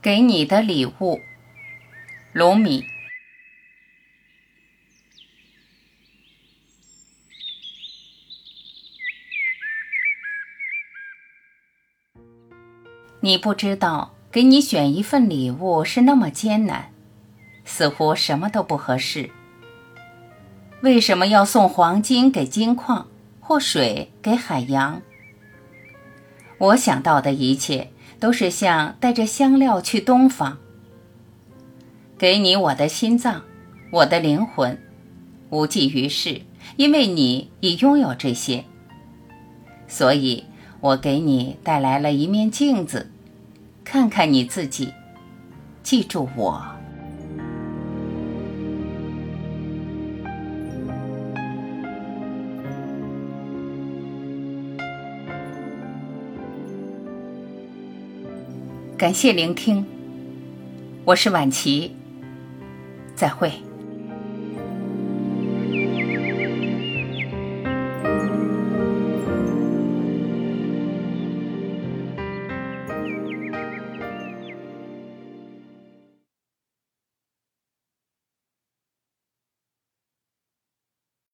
给你的礼物，卢米。你不知道，给你选一份礼物是那么艰难，似乎什么都不合适。为什么要送黄金给金矿，或水给海洋？我想到的一切。都是像带着香料去东方，给你我的心脏，我的灵魂，无济于事，因为你已拥有这些。所以我给你带来了一面镜子，看看你自己，记住我。感谢聆听。我是婉琪再会。